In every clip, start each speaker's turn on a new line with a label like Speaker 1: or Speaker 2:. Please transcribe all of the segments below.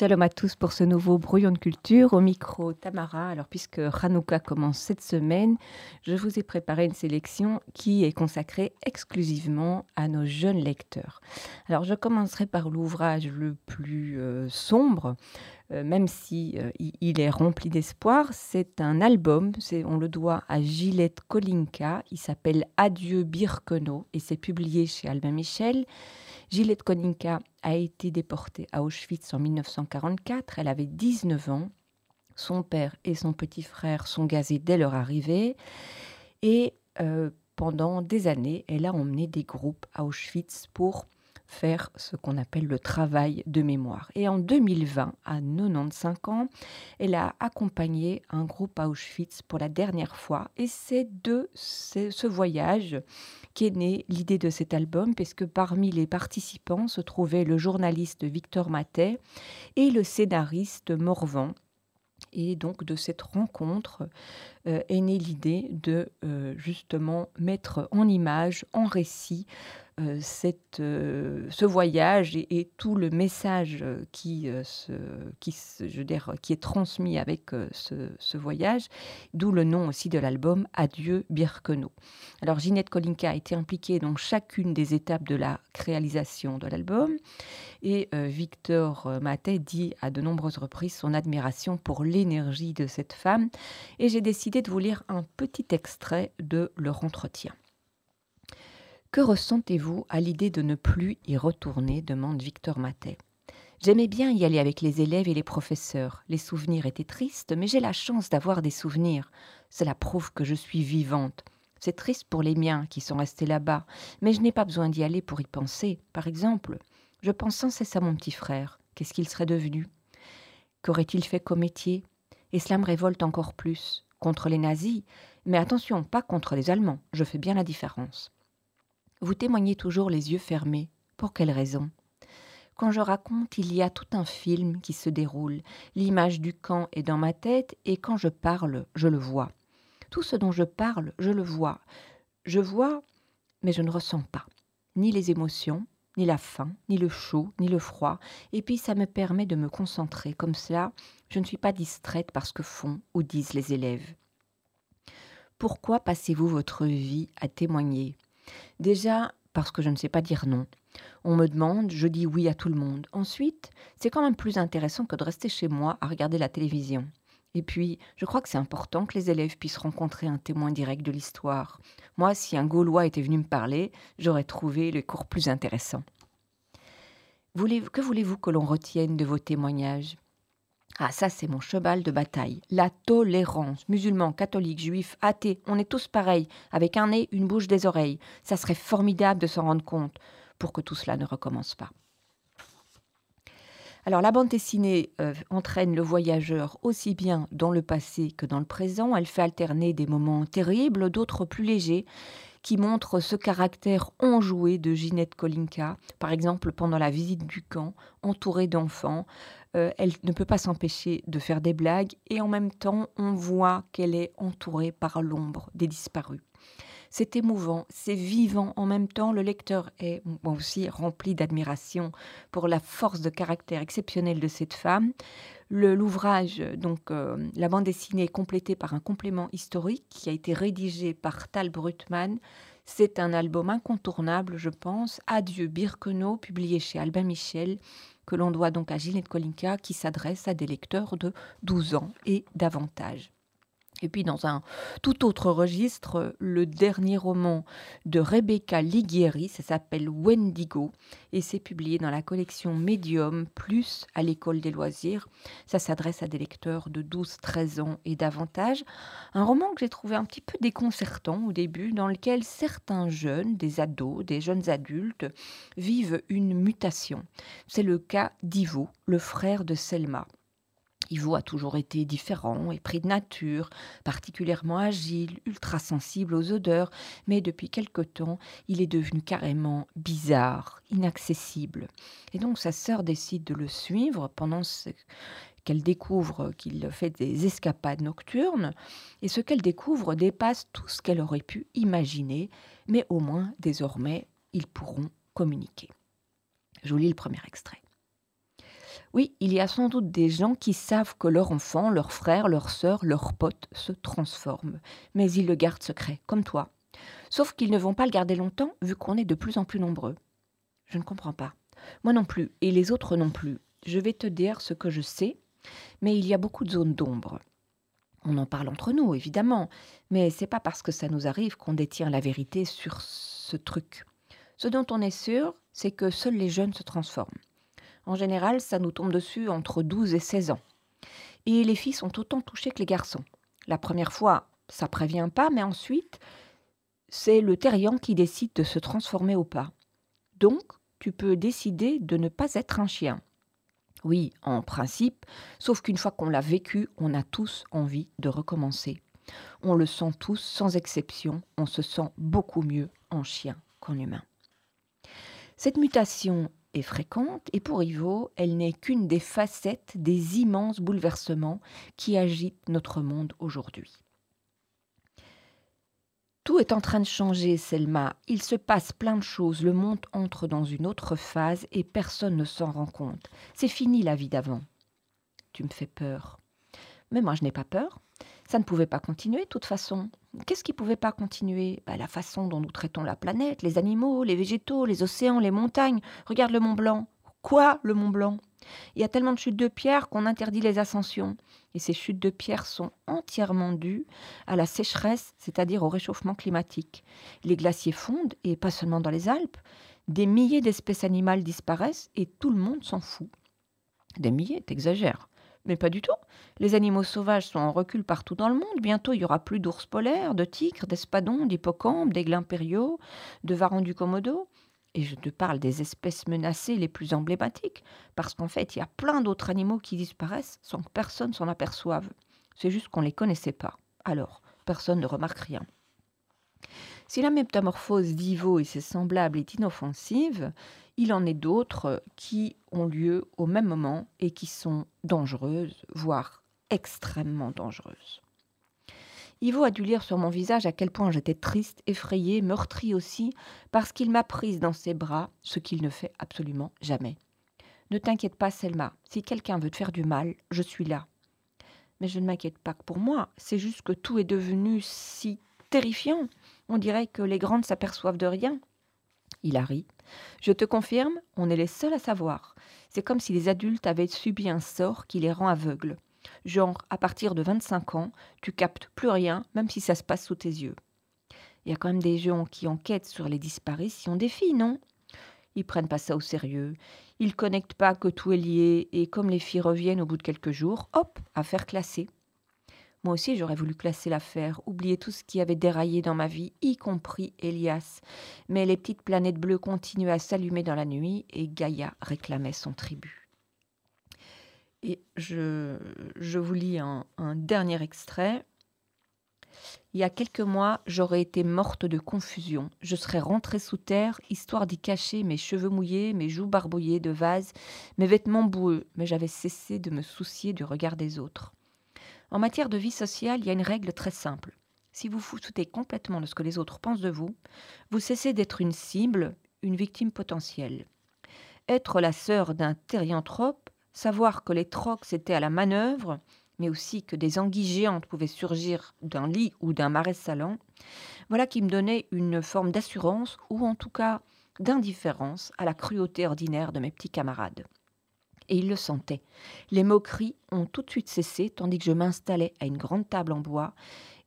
Speaker 1: Shalom à tous pour ce nouveau brouillon de culture au micro Tamara. Alors puisque Hanouka commence cette semaine, je vous ai préparé une sélection qui est consacrée exclusivement à nos jeunes lecteurs. Alors je commencerai par l'ouvrage le plus euh, sombre, euh, même si euh, il est rempli d'espoir. C'est un album, on le doit à Gillette Kolinka. Il s'appelle Adieu Birkenau et c'est publié chez Albin Michel. Gillette Koninka a été déportée à Auschwitz en 1944. Elle avait 19 ans. Son père et son petit frère sont gazés dès leur arrivée. Et euh, pendant des années, elle a emmené des groupes à Auschwitz pour faire ce qu'on appelle le travail de mémoire. Et en 2020, à 95 ans, elle a accompagné un groupe à Auschwitz pour la dernière fois. Et c'est de ce voyage qu'est née l'idée de cet album, puisque parmi les participants se trouvaient le journaliste Victor Matet et le scénariste Morvan. Et donc de cette rencontre euh, est née l'idée de euh, justement mettre en image, en récit, cette, euh, ce voyage et, tout le message qui, euh, qui, est transmis avec ce, voyage, d'où le nom aussi de l'album Adieu Birkenau. Alors Ginette Kolinka a été impliquée dans chacune des étapes de la réalisation de l'album et Victor Matet dit à de nombreuses reprises son admiration pour l'énergie de cette femme et j'ai décidé de vous lire un petit extrait de leur entretien. Que ressentez-vous à l'idée de ne plus y retourner demande Victor Matet. J'aimais bien y aller avec les élèves et les professeurs. Les souvenirs étaient tristes, mais j'ai la chance d'avoir des souvenirs. Cela prouve que je suis vivante. C'est triste pour les miens qui sont restés là-bas, mais je n'ai pas besoin d'y aller pour y penser. Par exemple, je pense sans cesse à mon petit frère. Qu'est-ce qu'il serait devenu? Qu'aurait-il fait comme métier? Et cela me révolte encore plus. Contre les nazis, mais attention, pas contre les Allemands, je fais bien la différence. Vous témoignez toujours les yeux fermés. Pour quelle raison? Quand je raconte, il y a tout un film qui se déroule. L'image du camp est dans ma tête et quand je parle, je le vois. Tout ce dont je parle, je le vois. Je vois, mais je ne ressens pas. Ni les émotions, ni la faim, ni le chaud, ni le froid. Et puis ça me permet de me concentrer. Comme cela, je ne suis pas distraite par ce que font ou disent les élèves. Pourquoi passez-vous votre vie à témoigner? Déjà, parce que je ne sais pas dire non. On me demande, je dis oui à tout le monde. Ensuite, c'est quand même plus intéressant que de rester chez moi à regarder la télévision. Et puis, je crois que c'est important que les élèves puissent rencontrer un témoin direct de l'histoire. Moi, si un Gaulois était venu me parler, j'aurais trouvé le cours plus intéressant. que voulez-vous que l'on retienne de vos témoignages? Ah, ça, c'est mon cheval de bataille. La tolérance. Musulmans, catholiques, juifs, athées, on est tous pareils, avec un nez, une bouche, des oreilles. Ça serait formidable de s'en rendre compte pour que tout cela ne recommence pas. Alors la bande dessinée euh, entraîne le voyageur aussi bien dans le passé que dans le présent. Elle fait alterner des moments terribles, d'autres plus légers, qui montrent ce caractère enjoué de Ginette Kolinka, par exemple pendant la visite du camp, entourée d'enfants. Euh, elle ne peut pas s'empêcher de faire des blagues et en même temps on voit qu'elle est entourée par l'ombre des disparus. C'est émouvant, c'est vivant en même temps. Le lecteur est aussi rempli d'admiration pour la force de caractère exceptionnelle de cette femme. L'ouvrage, donc euh, la bande dessinée, est complétée par un complément historique qui a été rédigé par Tal Brutmann. C'est un album incontournable, je pense. Adieu Birkenau, publié chez Albin Michel, que l'on doit donc à Gilles Kolinka, qui s'adresse à des lecteurs de 12 ans et davantage. Et puis dans un tout autre registre, le dernier roman de Rebecca Lighieri, ça s'appelle Wendigo, et c'est publié dans la collection Medium plus à l'école des loisirs. Ça s'adresse à des lecteurs de 12-13 ans et davantage. Un roman que j'ai trouvé un petit peu déconcertant au début, dans lequel certains jeunes, des ados, des jeunes adultes, vivent une mutation. C'est le cas d'Ivo, le frère de Selma. Ivo a toujours été différent et pris de nature, particulièrement agile, ultra sensible aux odeurs, mais depuis quelque temps, il est devenu carrément bizarre, inaccessible. Et donc sa sœur décide de le suivre pendant qu'elle découvre qu'il fait des escapades nocturnes, et ce qu'elle découvre dépasse tout ce qu'elle aurait pu imaginer, mais au moins désormais, ils pourront communiquer. Je vous lis le premier extrait. Oui, il y a sans doute des gens qui savent que leur enfant, leur frère, leur sœur, leur pote se transforment, mais ils le gardent secret, comme toi. Sauf qu'ils ne vont pas le garder longtemps vu qu'on est de plus en plus nombreux. Je ne comprends pas. Moi non plus, et les autres non plus. Je vais te dire ce que je sais, mais il y a beaucoup de zones d'ombre. On en parle entre nous, évidemment, mais c'est pas parce que ça nous arrive qu'on détient la vérité sur ce truc. Ce dont on est sûr, c'est que seuls les jeunes se transforment. En général, ça nous tombe dessus entre 12 et 16 ans. Et les filles sont autant touchées que les garçons. La première fois, ça prévient pas, mais ensuite, c'est le terrien qui décide de se transformer au pas. Donc, tu peux décider de ne pas être un chien. Oui, en principe, sauf qu'une fois qu'on l'a vécu, on a tous envie de recommencer. On le sent tous, sans exception, on se sent beaucoup mieux en chien qu'en humain. Cette mutation est fréquente et pour Ivo, elle n'est qu'une des facettes des immenses bouleversements qui agitent notre monde aujourd'hui. Tout est en train de changer, Selma. Il se passe plein de choses. Le monde entre dans une autre phase et personne ne s'en rend compte. C'est fini la vie d'avant. Tu me fais peur. Mais moi, je n'ai pas peur. Ça ne pouvait pas continuer de toute façon. Qu'est-ce qui pouvait pas continuer? Bah, La façon dont nous traitons la planète, les animaux, les végétaux, les océans, les montagnes. Regarde le Mont Blanc. Quoi, le Mont Blanc? Il y a tellement de chutes de pierres qu'on interdit les ascensions. Et ces chutes de pierres sont entièrement dues à la sécheresse, c'est-à-dire au réchauffement climatique. Les glaciers fondent, et pas seulement dans les Alpes. Des milliers d'espèces animales disparaissent et tout le monde s'en fout. Des milliers, t'exagères. Mais pas du tout. Les animaux sauvages sont en recul partout dans le monde. Bientôt, il y aura plus d'ours polaires, de tigres, d'espadons, d'hippocampes, d'aigles impériaux, de varans du Komodo. Et je te parle des espèces menacées les plus emblématiques, parce qu'en fait, il y a plein d'autres animaux qui disparaissent sans que personne s'en aperçoive. C'est juste qu'on ne les connaissait pas. Alors, personne ne remarque rien. Si la métamorphose d'Ivo et ses semblables est inoffensive, il en est d'autres qui ont lieu au même moment et qui sont dangereuses, voire extrêmement dangereuses. Ivo a dû lire sur mon visage à quel point j'étais triste, effrayée, meurtrie aussi, parce qu'il m'a prise dans ses bras, ce qu'il ne fait absolument jamais. Ne t'inquiète pas, Selma, si quelqu'un veut te faire du mal, je suis là. Mais je ne m'inquiète pas que pour moi, c'est juste que tout est devenu si terrifiant. On dirait que les grandes s'aperçoivent de rien. Il a ri. Je te confirme, on est les seuls à savoir. C'est comme si les adultes avaient subi un sort qui les rend aveugles. Genre, à partir de 25 ans, tu captes plus rien, même si ça se passe sous tes yeux. Il y a quand même des gens qui enquêtent sur les disparitions des filles, non? Ils prennent pas ça au sérieux. Ils connectent pas que tout est lié et comme les filles reviennent au bout de quelques jours, hop, affaire classée. Moi aussi, j'aurais voulu classer l'affaire, oublier tout ce qui avait déraillé dans ma vie, y compris Elias. Mais les petites planètes bleues continuaient à s'allumer dans la nuit et Gaïa réclamait son tribut. Et je, je vous lis un, un dernier extrait. Il y a quelques mois, j'aurais été morte de confusion. Je serais rentrée sous terre, histoire d'y cacher mes cheveux mouillés, mes joues barbouillées de vase, mes vêtements boueux, mais j'avais cessé de me soucier du regard des autres. En matière de vie sociale, il y a une règle très simple. Si vous vous foutez complètement de ce que les autres pensent de vous, vous cessez d'être une cible, une victime potentielle. Être la sœur d'un thérianthrope, savoir que les trocs étaient à la manœuvre, mais aussi que des anguilles géantes pouvaient surgir d'un lit ou d'un marais salant, voilà qui me donnait une forme d'assurance ou en tout cas d'indifférence à la cruauté ordinaire de mes petits camarades. Et il le sentait. Les moqueries ont tout de suite cessé tandis que je m'installais à une grande table en bois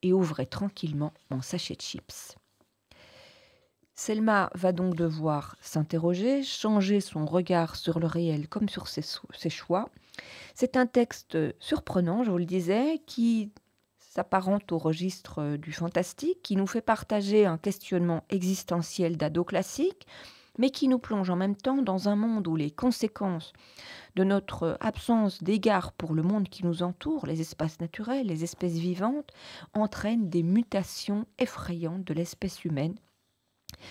Speaker 1: et ouvrais tranquillement mon sachet de chips. Selma va donc devoir s'interroger, changer son regard sur le réel comme sur ses, choix. C'est un texte surprenant, je vous le disais, qui s'apparente au registre du fantastique, qui nous fait partager un questionnement existentiel d'ado classique, mais qui nous plonge en même temps dans un monde où les conséquences de notre absence d'égard pour le monde qui nous entoure, les espaces naturels, les espèces vivantes, entraînent des mutations effrayantes de l'espèce humaine.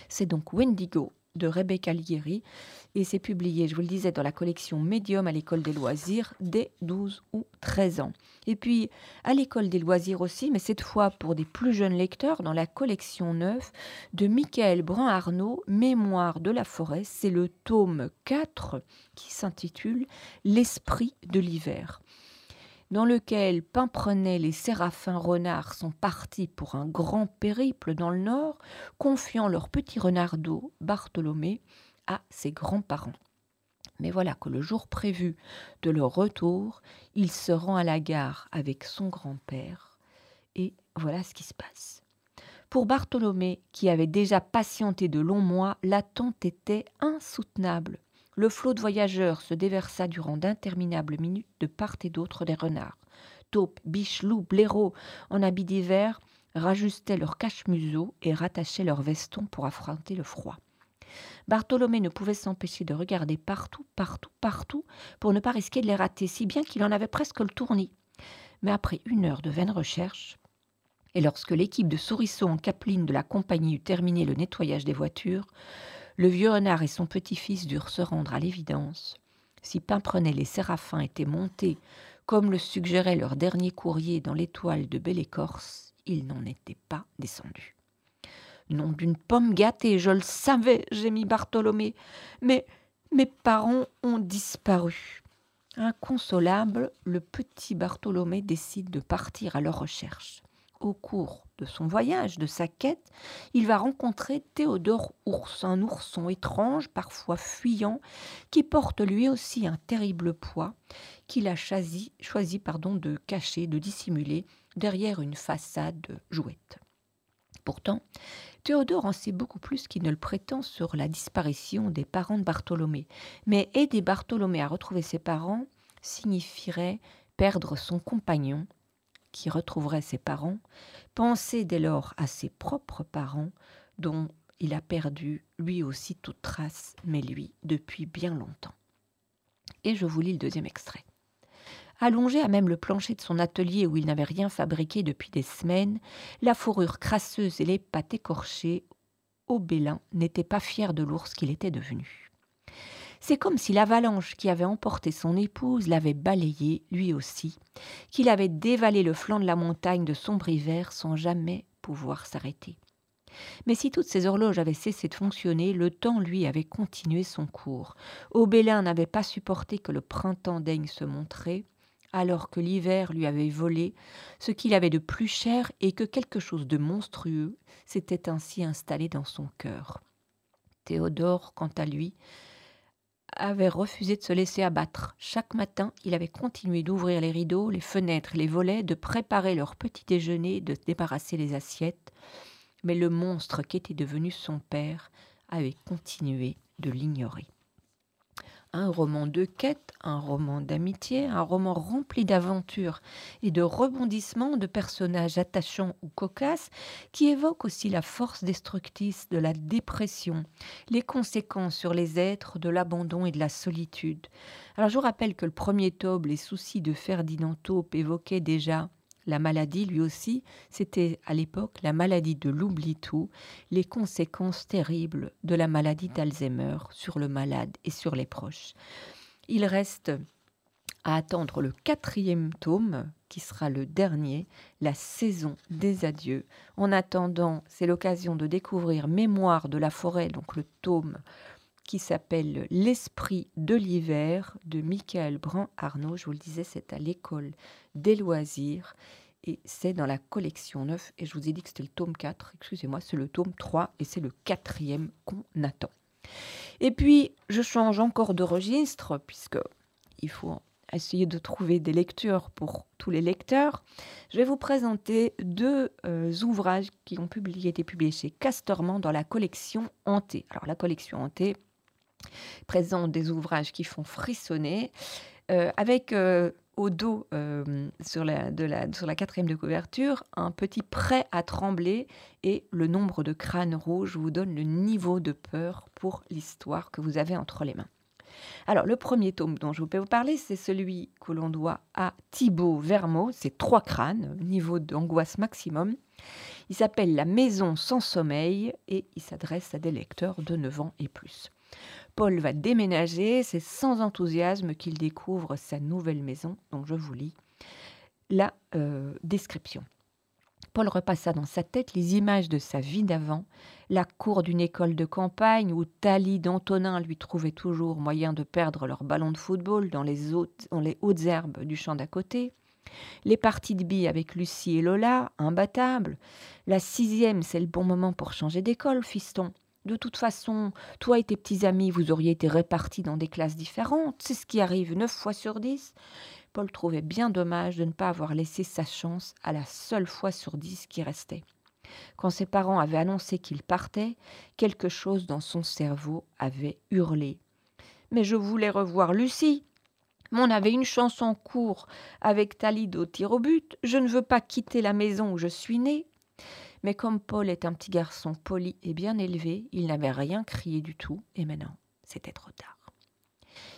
Speaker 1: C'est donc Wendigo de Rebecca Lieri et c'est publié, je vous le disais, dans la collection Médium à l'école des loisirs dès 12 ou 13 ans. Et puis à l'école des loisirs aussi, mais cette fois pour des plus jeunes lecteurs, dans la collection neuve de Michael Brun-Arnaud, Mémoire de la forêt, c'est le tome 4 qui s'intitule L'esprit de l'hiver dans lequel Pimprenet les séraphins renards sont partis pour un grand périple dans le nord, confiant leur petit renardeau, Bartholomé, à ses grands-parents. Mais voilà que le jour prévu de leur retour, il se rend à la gare avec son grand-père. Et voilà ce qui se passe. Pour Bartholomé, qui avait déjà patienté de longs mois, l'attente était insoutenable. Le flot de voyageurs se déversa durant d'interminables minutes de part et d'autre des renards. Taupes, biches, loups, blaireaux, en habits d'hiver, rajustaient leurs cache-museaux et rattachaient leurs vestons pour affronter le froid. Bartholomé ne pouvait s'empêcher de regarder partout, partout, partout, pour ne pas risquer de les rater, si bien qu'il en avait presque le tournis. Mais après une heure de vaine recherche, et lorsque l'équipe de souriceaux en capeline de la compagnie eut terminé le nettoyage des voitures, le vieux renard et son petit-fils durent se rendre à l'évidence. Si Pimprenel les séraphins étaient montés, comme le suggérait leur dernier courrier dans l'étoile de Belle Écorce, ils n'en étaient pas descendus. Nom d'une pomme gâtée, je le savais, gémit Bartholomé, mais mes parents ont disparu. Inconsolable, le petit Bartholomé décide de partir à leur recherche au cours de son voyage, de sa quête, il va rencontrer Théodore Ours, un ourson étrange, parfois fuyant, qui porte lui aussi un terrible poids, qu'il a choisi, pardon, de cacher, de dissimuler derrière une façade jouette. Pourtant, Théodore en sait beaucoup plus qu'il ne le prétend sur la disparition des parents de Bartholomé. Mais aider Bartholomé à retrouver ses parents signifierait perdre son compagnon qui retrouverait ses parents, pensait dès lors à ses propres parents, dont il a perdu lui aussi toute trace, mais lui depuis bien longtemps. Et je vous lis le deuxième extrait. Allongé à même le plancher de son atelier où il n'avait rien fabriqué depuis des semaines, la fourrure crasseuse et les pattes écorchées, Aubélin n'était pas fier de l'ours qu'il était devenu. C'est comme si l'avalanche qui avait emporté son épouse l'avait balayé, lui aussi, qu'il avait dévalé le flanc de la montagne de sombre hiver sans jamais pouvoir s'arrêter. Mais si toutes ces horloges avaient cessé de fonctionner, le temps, lui, avait continué son cours. Aubélin n'avait pas supporté que le printemps daigne se montrer, alors que l'hiver lui avait volé ce qu'il avait de plus cher et que quelque chose de monstrueux s'était ainsi installé dans son cœur. Théodore, quant à lui, avait refusé de se laisser abattre. Chaque matin, il avait continué d'ouvrir les rideaux, les fenêtres, les volets, de préparer leur petit déjeuner, de débarrasser les assiettes. Mais le monstre qu'était devenu son père avait continué de l'ignorer un roman de quête, un roman d'amitié, un roman rempli d'aventures et de rebondissements de personnages attachants ou cocasses qui évoquent aussi la force destructrice de la dépression, les conséquences sur les êtres de l'abandon et de la solitude. Alors je vous rappelle que le premier tome, Les soucis de Ferdinand Taupe, évoquait déjà la maladie, lui aussi, c'était à l'époque la maladie de l'oubli-tout, les conséquences terribles de la maladie d'Alzheimer sur le malade et sur les proches. Il reste à attendre le quatrième tome, qui sera le dernier, la saison des adieux. En attendant, c'est l'occasion de découvrir Mémoire de la forêt, donc le tome qui s'appelle L'esprit de l'hiver de Michael Brun-Arnaud. Je vous le disais, c'est à l'école des loisirs et c'est dans la collection 9. Et je vous ai dit que c'était le tome 4, excusez-moi, c'est le tome 3 et c'est le quatrième qu'on attend. Et puis, je change encore de registre puisque il faut essayer de trouver des lectures pour tous les lecteurs. Je vais vous présenter deux euh, ouvrages qui ont été publiés chez Castorman dans la collection Hanté. Alors la collection Hanté, présente des ouvrages qui font frissonner, euh, avec euh, au dos, euh, sur, la, quatrième de couverture, un petit prêt à trembler et le nombre de crânes rouges vous donne le niveau de peur pour l'histoire que vous avez entre les mains. Alors, le premier tome dont je vais vous parler, c'est celui que l'on doit à Thibaut Vermeau. C'est trois crânes, niveau d'angoisse maximum. Il s'appelle La maison sans sommeil et il s'adresse à des lecteurs de 9 ans et plus. Paul va déménager, c'est sans enthousiasme qu'il découvre sa nouvelle maison, donc je vous lis la euh, description. Paul repassa dans sa tête les images de sa vie d'avant, la cour d'une école de campagne où Thalie d'Antonin lui trouvait toujours moyen de perdre leur ballon de football dans les, hautes, dans les hautes herbes du champ d'à côté, les parties de billes avec Lucie et Lola, imbattables. La sixième, c'est le bon moment pour changer d'école, fiston. De toute façon, toi et tes petits amis, vous auriez été répartis dans des classes différentes. C'est ce qui arrive neuf fois sur dix. Paul trouvait bien dommage de ne pas avoir laissé sa chance à la seule fois sur dix qui restait. Quand ses parents avaient annoncé qu'il partait, quelque chose dans son cerveau avait hurlé. Mais je voulais revoir Lucie. On avait une chanson en cours avec Talide au tir au but. Je ne veux pas quitter la maison où je suis né. Mais comme Paul est un petit garçon poli et bien élevé, il n'avait rien crié du tout, et maintenant, c'était trop tard.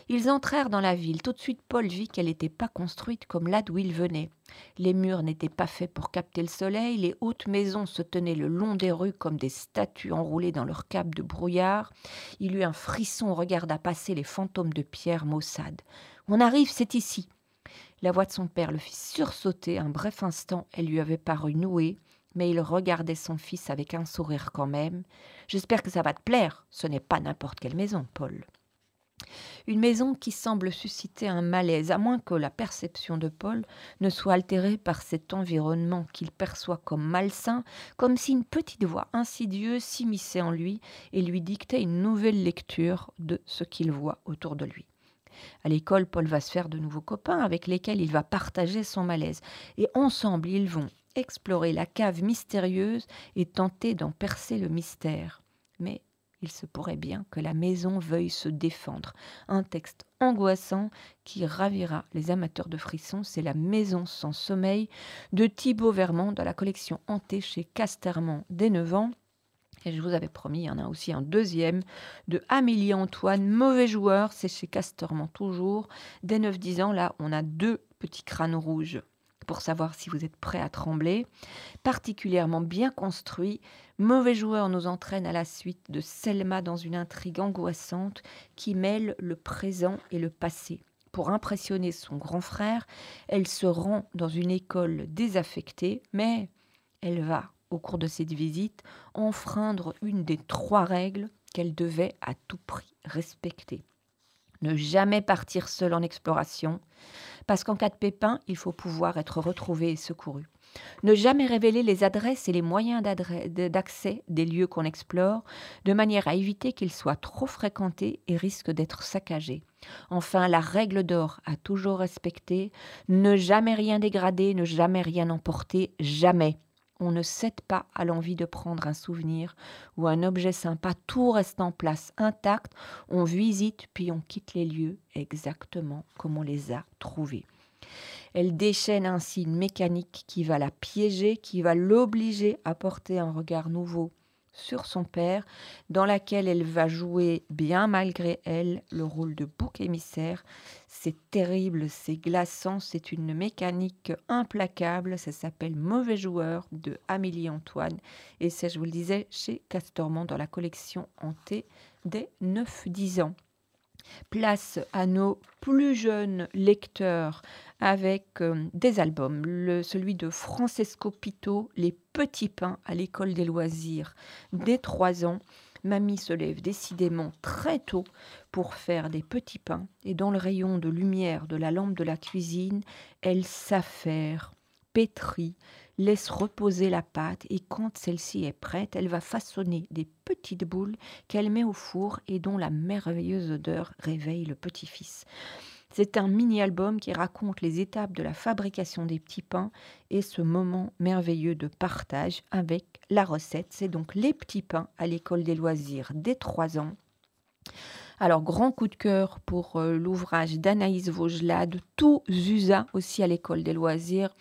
Speaker 1: Ils entrèrent dans la ville. Tout de suite, Paul vit qu'elle n'était pas construite comme là d'où il venait. Les murs n'étaient pas faits pour capter le soleil, les hautes maisons se tenaient le long des rues comme des statues enroulées dans leur cape de brouillard. Il eut un frisson, regarda passer les fantômes de pierre maussade. On arrive, c'est ici. La voix de son père le fit sursauter. Un bref instant, elle lui avait paru nouée, mais il regardait son fils avec un sourire quand même. J'espère que ça va te plaire. Ce n'est pas n'importe quelle maison, Paul. Une maison qui semble susciter un malaise, à moins que la perception de Paul ne soit altérée par cet environnement qu'il perçoit comme malsain, comme si une petite voix insidieuse s'immisçait en lui et lui dictait une nouvelle lecture de ce qu'il voit autour de lui. À l'école, Paul va se faire de nouveaux copains avec lesquels il va partager son malaise. Et ensemble, ils vont explorer la cave mystérieuse et tenter d'en percer le mystère. Mais il se pourrait bien que la maison veuille se défendre. Un texte angoissant qui ravira les amateurs de frissons, c'est La maison sans sommeil de Thibaut Vermont dans la collection Hanté chez Casterman dès 9 ans. Et je vous avais promis, il y en a aussi un deuxième de Amélie Antoine, mauvais joueur, c'est chez Casterman toujours. Dès 9-10 ans, là, on a deux petits crânes rouges pour savoir si vous êtes prêt à trembler. Particulièrement bien construit, Mauvais joueur nous entraîne à la suite de Selma dans une intrigue angoissante qui mêle le présent et le passé. Pour impressionner son grand frère, elle se rend dans une école désaffectée, mais elle va, au cours de cette visite, enfreindre une des trois règles qu'elle devait à tout prix respecter. Ne jamais partir seul en exploration, parce qu'en cas de pépin, il faut pouvoir être retrouvé et secouru. Ne jamais révéler les adresses et les moyens d'accès des lieux qu'on explore, de manière à éviter qu'ils soient trop fréquentés et risquent d'être saccagés. Enfin, la règle d'or à toujours respecter, ne jamais rien dégrader, ne jamais rien emporter, jamais. On ne cède pas à l'envie de prendre un souvenir ou un objet sympa, tout reste en place intact, on visite puis on quitte les lieux exactement comme on les a trouvés. Elle déchaîne ainsi une mécanique qui va la piéger, qui va l'obliger à porter un regard nouveau sur son père, dans laquelle elle va jouer, bien malgré elle, le rôle de bouc émissaire. C'est terrible, c'est glaçant, c'est une mécanique implacable, ça s'appelle Mauvais joueur de Amélie Antoine, et c'est, je vous le disais, chez Castormand dans la collection Hanté des 9-10 ans. Place à nos plus jeunes lecteurs avec euh, des albums. celui de Francesco Pito, Les Petits Pains à l'école des loisirs, dès 3 ans. Mamie se lève décidément très tôt pour faire des petits pains et dans le rayon de lumière de la lampe de la cuisine, elle s'affaire, pétrit, laisse reposer la pâte et quand celle-ci est prête, elle va façonner des petites boules qu'elle met au four et dont la merveilleuse odeur réveille le petit-fils. C'est un mini-album qui raconte les étapes de la fabrication des petits pains et ce moment merveilleux de partage avec la recette. C'est donc les petits pains à l'école des loisirs dès 3 ans. Alors, grand coup de cœur pour euh, l'ouvrage d'Anaïs Vaugelade, Tout Zusa, aussi à l'école des loisirs,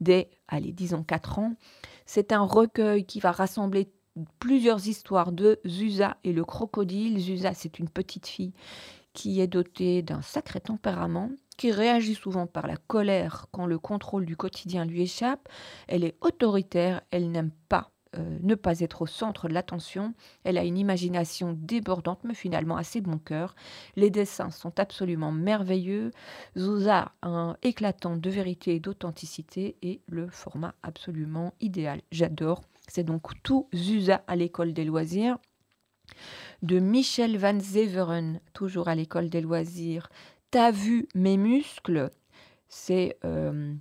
Speaker 1: dès, allez, disons 4 ans. C'est un recueil qui va rassembler plusieurs histoires de Zusa et le crocodile. Zusa, c'est une petite fille qui est dotée d'un sacré tempérament, qui réagit souvent par la colère quand le contrôle du quotidien lui échappe. Elle est autoritaire, elle n'aime pas euh, ne pas être au centre de l'attention. Elle a une imagination débordante, mais finalement assez bon cœur. Les dessins sont absolument merveilleux. Zouza un éclatant de vérité et d'authenticité et le format absolument idéal. J'adore. C'est donc tout Zuza à l'école des loisirs. De Michel Van Zeveren, toujours à l'école des loisirs. T'as vu mes muscles? C'est euh,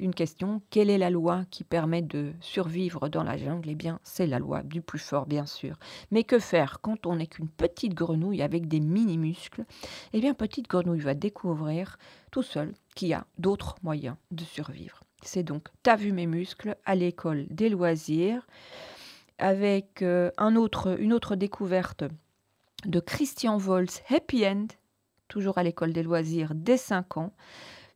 Speaker 1: une question. Quelle est la loi qui permet de survivre dans la jungle? Eh bien, c'est la loi du plus fort, bien sûr. Mais que faire quand on n'est qu'une petite grenouille avec des mini-muscles? Eh bien, petite grenouille va découvrir tout seul qu'il y a d'autres moyens de survivre. C'est donc T'as vu mes muscles à l'école des loisirs avec euh, un autre, une autre découverte de Christian Volz, Happy End, toujours à l'école des loisirs dès 5 ans.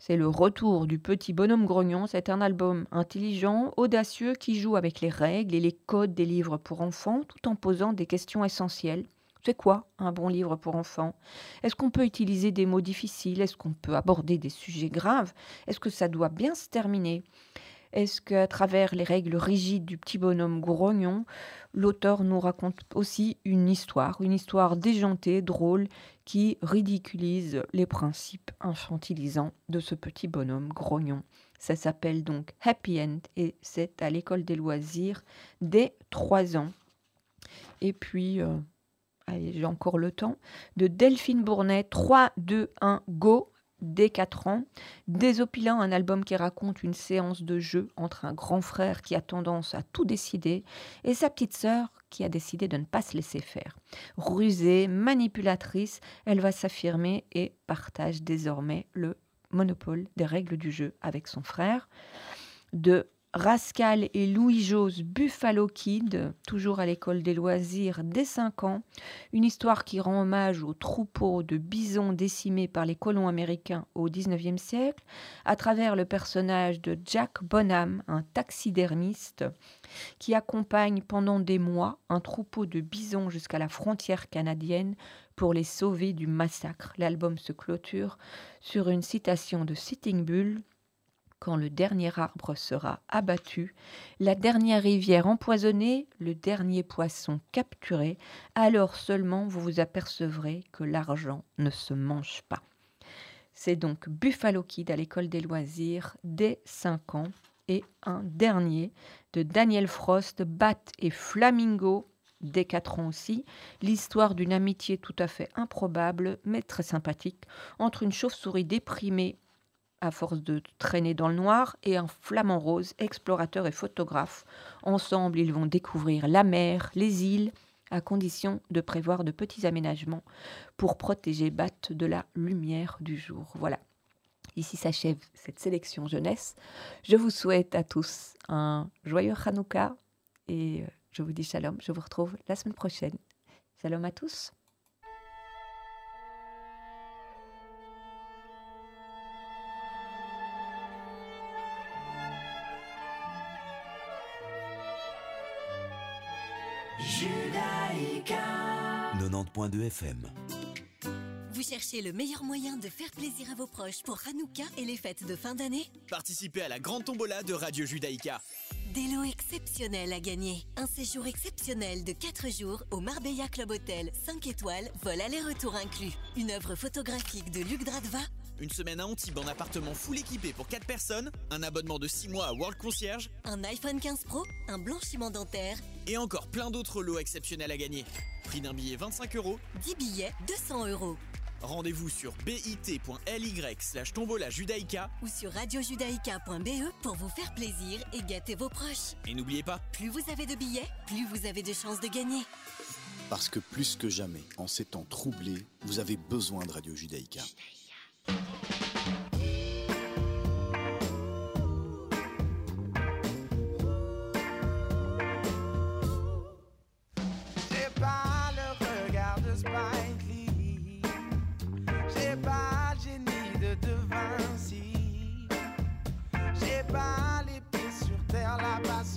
Speaker 1: C'est le retour du petit bonhomme grognon. C'est un album intelligent, audacieux, qui joue avec les règles et les codes des livres pour enfants, tout en posant des questions essentielles. C'est quoi un bon livre pour enfants? Est-ce qu'on peut utiliser des mots difficiles? Est-ce qu'on peut aborder des sujets graves? Est-ce que ça doit bien se terminer? Est-ce qu'à travers les règles rigides du petit bonhomme grognon, l'auteur nous raconte aussi une histoire, une histoire déjantée, drôle, qui ridiculise les principes infantilisants de ce petit bonhomme grognon. Ça s'appelle donc Happy End et c'est à l'école des loisirs dès 3 ans. Et puis, euh, j'ai encore le temps, de Delphine Bournet, 3, 2, 1, go dès 4 ans, désopilant un album qui raconte une séance de jeu entre un grand frère qui a tendance à tout décider et sa petite sœur qui a décidé de ne pas se laisser faire. Rusée, manipulatrice, elle va s'affirmer et partage désormais le monopole des règles du jeu avec son frère. De Rascal et Louis-Jose Buffalo Kid, toujours à l'école des loisirs dès 5 ans, une histoire qui rend hommage aux troupeaux de bisons décimés par les colons américains au XIXe siècle, à travers le personnage de Jack Bonham, un taxidermiste, qui accompagne pendant des mois un troupeau de bisons jusqu'à la frontière canadienne pour les sauver du massacre. L'album se clôture sur une citation de Sitting Bull quand le dernier arbre sera abattu, la dernière rivière empoisonnée, le dernier poisson capturé, alors seulement vous vous apercevrez que l'argent ne se mange pas. C'est donc Buffalo Kid à l'école des loisirs dès 5 ans. Et un dernier de Daniel Frost, Bat et Flamingo dès 4 ans aussi, l'histoire d'une amitié tout à fait improbable mais très sympathique entre une chauve-souris déprimée à force de traîner dans le noir, et un flamant rose, explorateur et photographe. Ensemble, ils vont découvrir la mer, les îles, à condition de prévoir de petits aménagements pour protéger Bat de la lumière du jour. Voilà. Ici s'achève cette sélection jeunesse. Je vous souhaite à tous un joyeux Hanouka et euh, je vous dis shalom. Je vous retrouve la semaine prochaine. Shalom à tous.
Speaker 2: Judaïka 90.2 FM
Speaker 3: vous cherchez le meilleur moyen de faire plaisir à vos proches pour Hanouka et les fêtes de fin d'année
Speaker 4: Participez à la grande tombola de Radio Judaïka.
Speaker 3: Des lots exceptionnels à gagner. Un séjour exceptionnel de 4 jours au Marbella Club Hotel. 5 étoiles, vol aller-retour inclus. Une œuvre photographique de Luc Dradva.
Speaker 4: Une semaine à Antibes en appartement full équipé pour 4 personnes, un abonnement de 6 mois à World Concierge,
Speaker 3: un iPhone 15 Pro, un blanchiment dentaire
Speaker 4: et encore plein d'autres lots exceptionnels à gagner. Prix d'un billet 25 euros,
Speaker 3: 10 billets 200 euros.
Speaker 4: Rendez-vous sur bit.ly slash tombola judaïka
Speaker 3: ou sur radiojudaïka.be pour vous faire plaisir et gâter vos proches.
Speaker 4: Et n'oubliez pas,
Speaker 3: plus vous avez de billets, plus vous avez de chances de gagner.
Speaker 2: Parce que plus que jamais, en ces temps troublés, vous avez besoin de Radio Judaïka. by